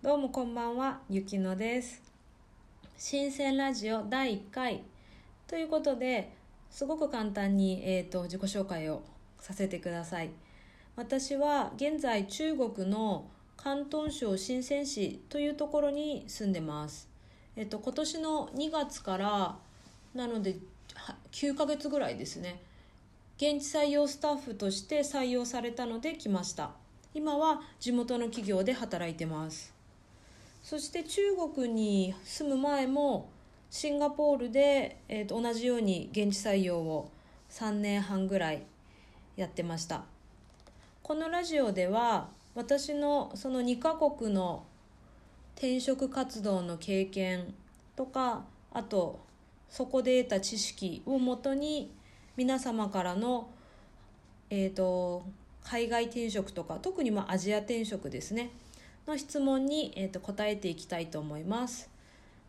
どうもこんばんは、ゆきのです。新鮮ラジオ第1回ということで、すごく簡単に、えー、と自己紹介をさせてください。私は現在中国の広東省深セン市というところに住んでます。えっ、と今年の2月からなので9ヶ月ぐらいですね。現地採用スタッフとして採用されたので来ました。今は地元の企業で働いてます。そして中国に住む前もシンガポールで、えー、と同じように現地採用を3年半ぐらいやってました。このラジオでは私のその2カ国の転職活動の経験とかあとそこで得た知識をもとに皆様からの、えー、と海外転職とか特にまあアジア転職ですね。の質問に、えー、と答えていきたいと思います。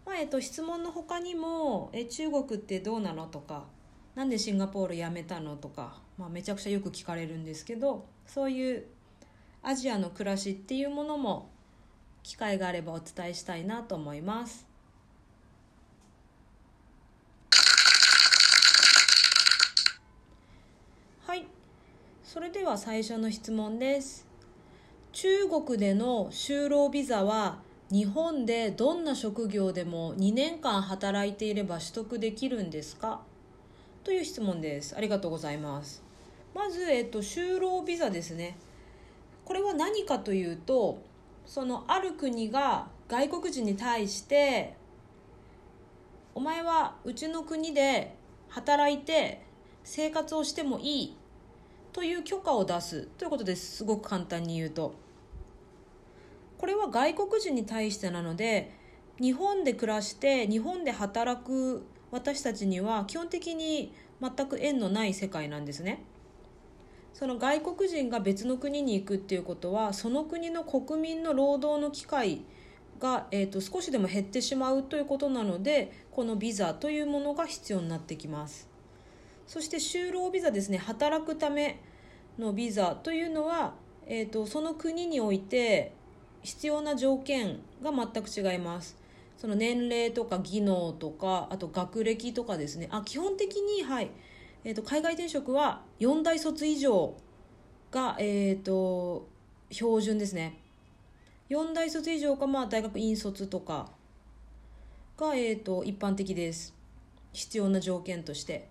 まあえー、と質問の他にも、え中国ってどうなのとかなんでシンガポール辞めたのとか、まあ、めちゃくちゃよく聞かれるんですけどそういうアジアの暮らしっていうものも機会があればお伝えしたいなと思います。はいそれでは最初の質問です。中国での就労ビザは日本でどんな職業でも2年間働いていれば取得できるんですか？という質問です。ありがとうございます。まず、えっと、就労ビザですね。これは何かというとそのある国が外国人に対してお前はうちの国で働いて生活をしてもいいという許可を出すということです。すごく簡単に言うと。これは外国人に対してなので日本で暮らして日本で働く私たちには基本的に全く縁のない世界なんですね。その外国人が別の国に行くっていうことはその国の国民の労働の機会が、えー、と少しでも減ってしまうということなのでこのビザというものが必要になってきます。そして就労ビザですね。働くためのビザというのは、えーと、その国において必要な条件が全く違います。その年齢とか技能とかあと学歴とかですね。あ基本的に、はい。えーと、海外転職は4大卒以上が、えーと、標準ですね。4大卒以上か、まあ、大学院卒とかが、えー、と一般的です。必要な条件として。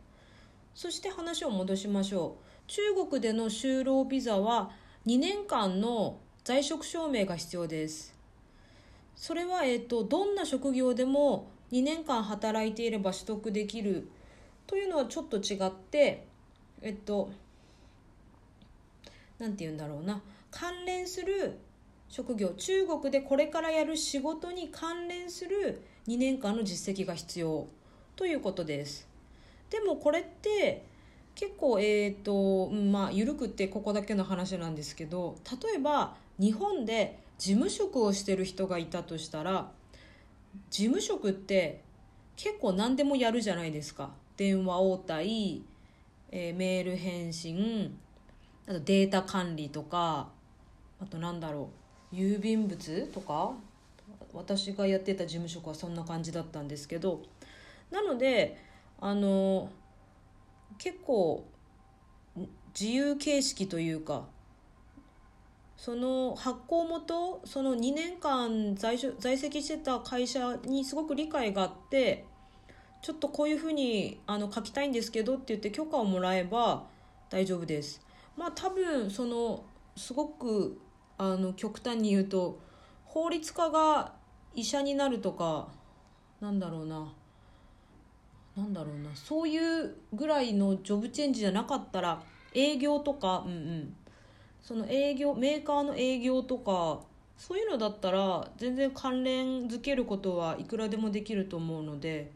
そして話を戻しましょう。中国での就労ビザは2年間の在職証明が必要です。それは、えっと、どんな職業でも2年間働いていれば取得できるというのはちょっと違ってえっと何て言うんだろうな。関連する職業中国でこれからやる仕事に関連する2年間の実績が必要ということです。でもこれって結構えっ、ー、とまあ緩くってここだけの話なんですけど例えば日本で事務職をしてる人がいたとしたら事務職って結構何でもやるじゃないですか。電話応対、えー、メール返信あとデータ管理とかあとなんだろう郵便物とか私がやってた事務職はそんな感じだったんですけどなのであの結構自由形式というかその発行元その2年間在在籍してた会社にすごく理解があってちょっとこういうふうにあの書きたいんですけどって言って許可をもらえば大丈夫です。まあ多分そのすごくあの極端に言うと法律家が医者になるとかなんだろうななんだろうな。そういうぐらいのジョブチェンジじゃなかったら営業とかうんうん。その営業メーカーの営業とかそういうのだったら全然関連づけることはいくらでもできると思うので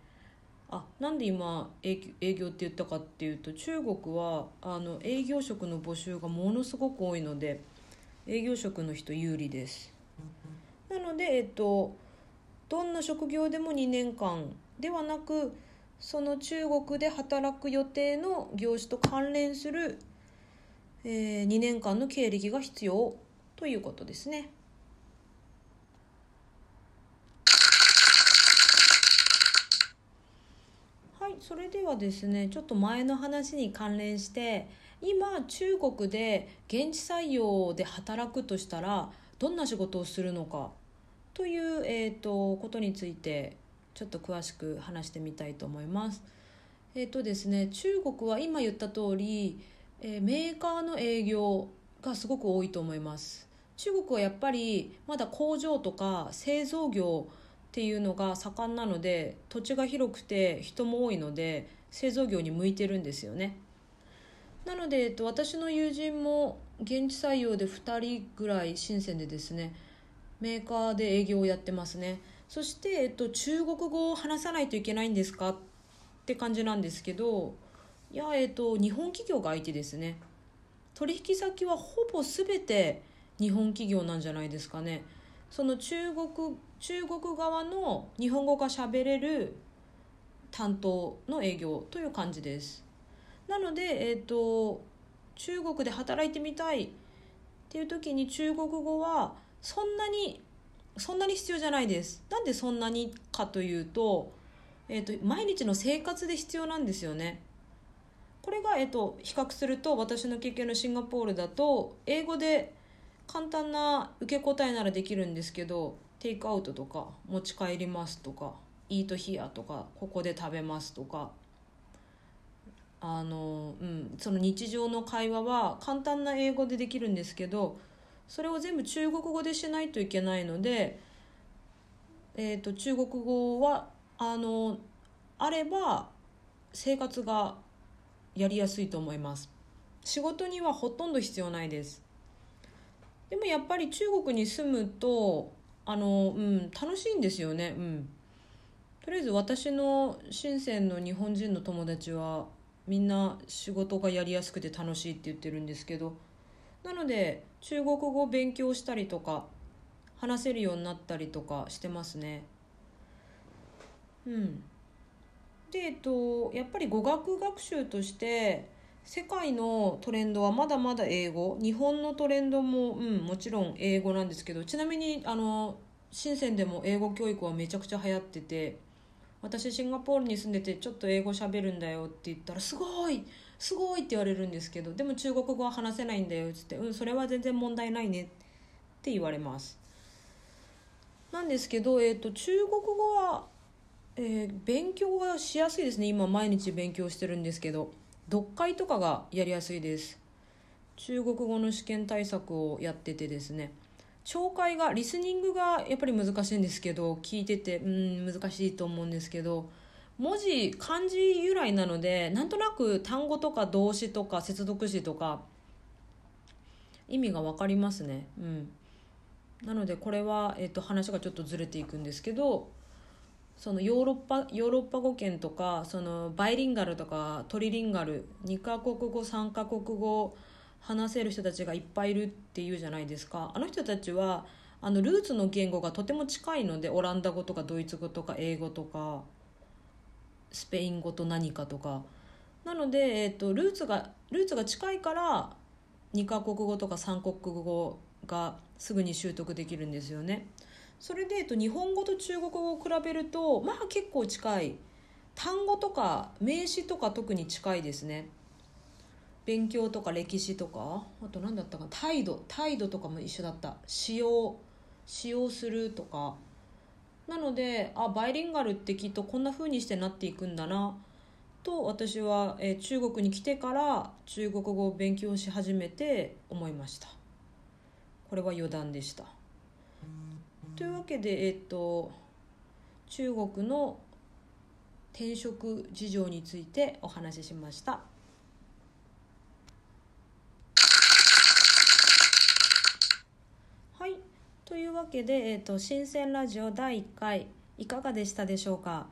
あなんで今営業って言ったかっていうと中国はあの営業職の募集がものすごく多いので営業職の人有利です。なのでえっとどんな職業でも2年間ではなくその中国で働く予定の業種と関連する、えー、2年間の経歴が必要ということですね。はいそれではですねちょっと前の話に関連して今中国で現地採用で働くとしたらどんな仕事をするのかという、えーと、とことについてちょっと詳しく話してみたいと思います。えっ、ー、とですね中国は今言った通り、えー、メーカーの営業がすごく多いと思います。中国はやっぱりまだ工場とか製造業っていうのが盛んなので土地が広くて人も多いので製造業に向いてるんですよね。なので、えっと、私の友人も現地採用で2人ぐらい深センでですねメーカーで営業をやってますねそして、えっと、中国語を話さないといけないんですかって感じなんですけどいや、えっと、日本企業が相手ですね。取引先はほぼ全て日本企業なんじゃないですかね。その中国中国側の日本語が喋れる担当の営業という感じです。なので、えーと、中国で働いてみたいっていう時に中国語はそんなにそんなに必要じゃないです。なんでそんなにかというと,、えーと、毎日の生活で必要なんですよね。これが、えーと、比較すると私の経験のシンガポールだと英語で簡単な受け答えならできるんですけどテイクアウトとか持ち帰りますとかイートヒアとかここで食べますとかあの、うん、その日常の会話は簡単な英語でできるんですけどそれを全部中国語でしないといけないので、えーと、中国語はあのあれば生活がやりやすいと思います。仕事にはほとんど必要ないです。でもやっぱり中国に住むとあの、うん、楽しいんですよね。うん。とりあえず私の深センの日本人の友達はみんな仕事がやりやすくて楽しいって言ってるんですけどなので中国語を勉強したりとか話せるようになったりとかしてますね。うん。でえっとやっぱり語学学習として世界のトレンドはまだまだ英語。日本のトレンドも、うん、もちろん英語なんですけどちなみにあの深センでも英語教育はめちゃくちゃ流行ってて私シンガポールに住んでてちょっと英語しゃべるんだよって言ったらすごいすごいって言われるんですけどでも中国語は話せないんだよっつってうんそれは全然問題ないねって言われます。なんですけど、えーと、中国語は、えー、勉強がしやすいですね。今毎日勉強してるんですけど読解とかがやりやすいです。中国語の試験対策をやっててですね。聴解がリスニングがやっぱり難しいんですけど聞いててうん難しいと思うんですけど文字漢字由来なのでなんとなく単語とか動詞とか接続詞とか意味が分かりますね。うん、なのでこれは、えっと、話がちょっとずれていくんですけどそのヨーロッパヨーロッパ語圏とかそのバイリンガルとかトリリンガル2カ国語3カ国語話せる人たちがいっぱいいるっていうじゃないですかあの人たちはあのルーツの言語がとても近いのでオランダ語とかドイツ語とか英語とかスペイン語と何かとか。なので、えーと、ルーツがルーツが近いから2カ国語とか3国語がすぐに習得できるんですよね。それで、えーと、日本語と中国語を比べるとまあ結構近い。単語とか名詞とか特に近いですね。勉強とか歴史とかあと何だったか態度態度とかも一緒だった。使用使用するとか。なのであバイリンガルってきっとこんな風にしてなっていくんだな。と私は、え、中国に来てから中国語を勉強し始めて思いました。これは余談でした。というわけでえっ、と中国の転職事情についてお話ししましたというわけで、えーと、新鮮ラジオ第1回いかがでしたでしょうか？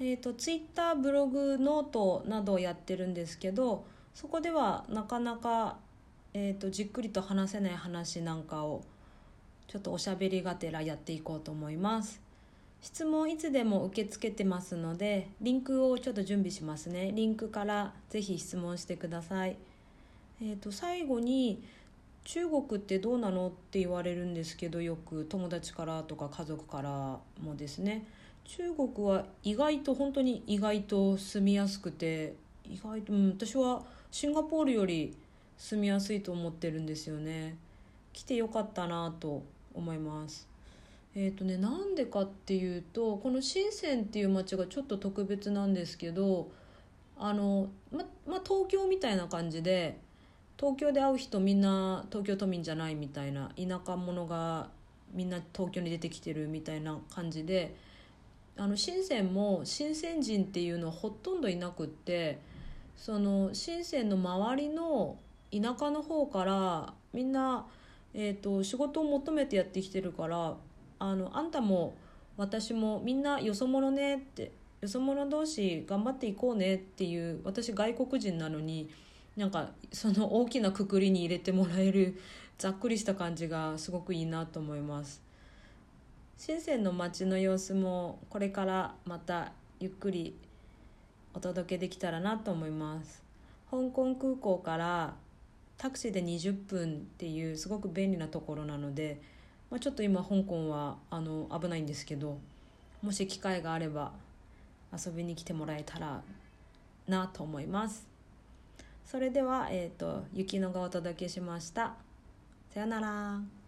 えーと、ツイッターブログノートなどをやってるんですけどそこではなかなか、えーと、じっくりと話せない話なんかをちょっとおしゃべりがてらやっていこうと思います。質問いつでも受け付けてますのでリンクをちょっと準備しますね。リンクからぜひ質問してください。えー、と最後に中国ってどうなの？って言われるんですけどよく友達からとか家族からもですね。中国は意外と本当に意外と住みやすくて意外と、うん、私はシンガポールより住みやすいと思ってるんですよね。来てよかったなと思います。えっ、ー、とねなんでかっていうとこの深センっていう街がちょっと特別なんですけどあのまま東京みたいな感じで東京で会う人みんな東京都民じゃないみたいな田舎者がみんな東京に出てきてるみたいな感じであの深センも深セン人っていうのはほとんどいなくってその深センの周りの田舎の方からみんな、えーと、仕事を求めてやってきてるからあのあんたも私もみんなよそ者ねってよそ者同士頑張っていこうねっていう私外国人なのになんかその大きなくくりに入れてもらえる ざっくりした感じがすごくいいなと思います。深センの街の様子もこれからまたゆっくりお届けできたらなと思います。香港空港からタクシーで20分っていうすごく便利なところなので、まあ、ちょっと今香港はあの危ないんですけどもし機会があれば遊びに来てもらえたらなと思います。それでは、えーと、雪乃がお届けしました。さよなら。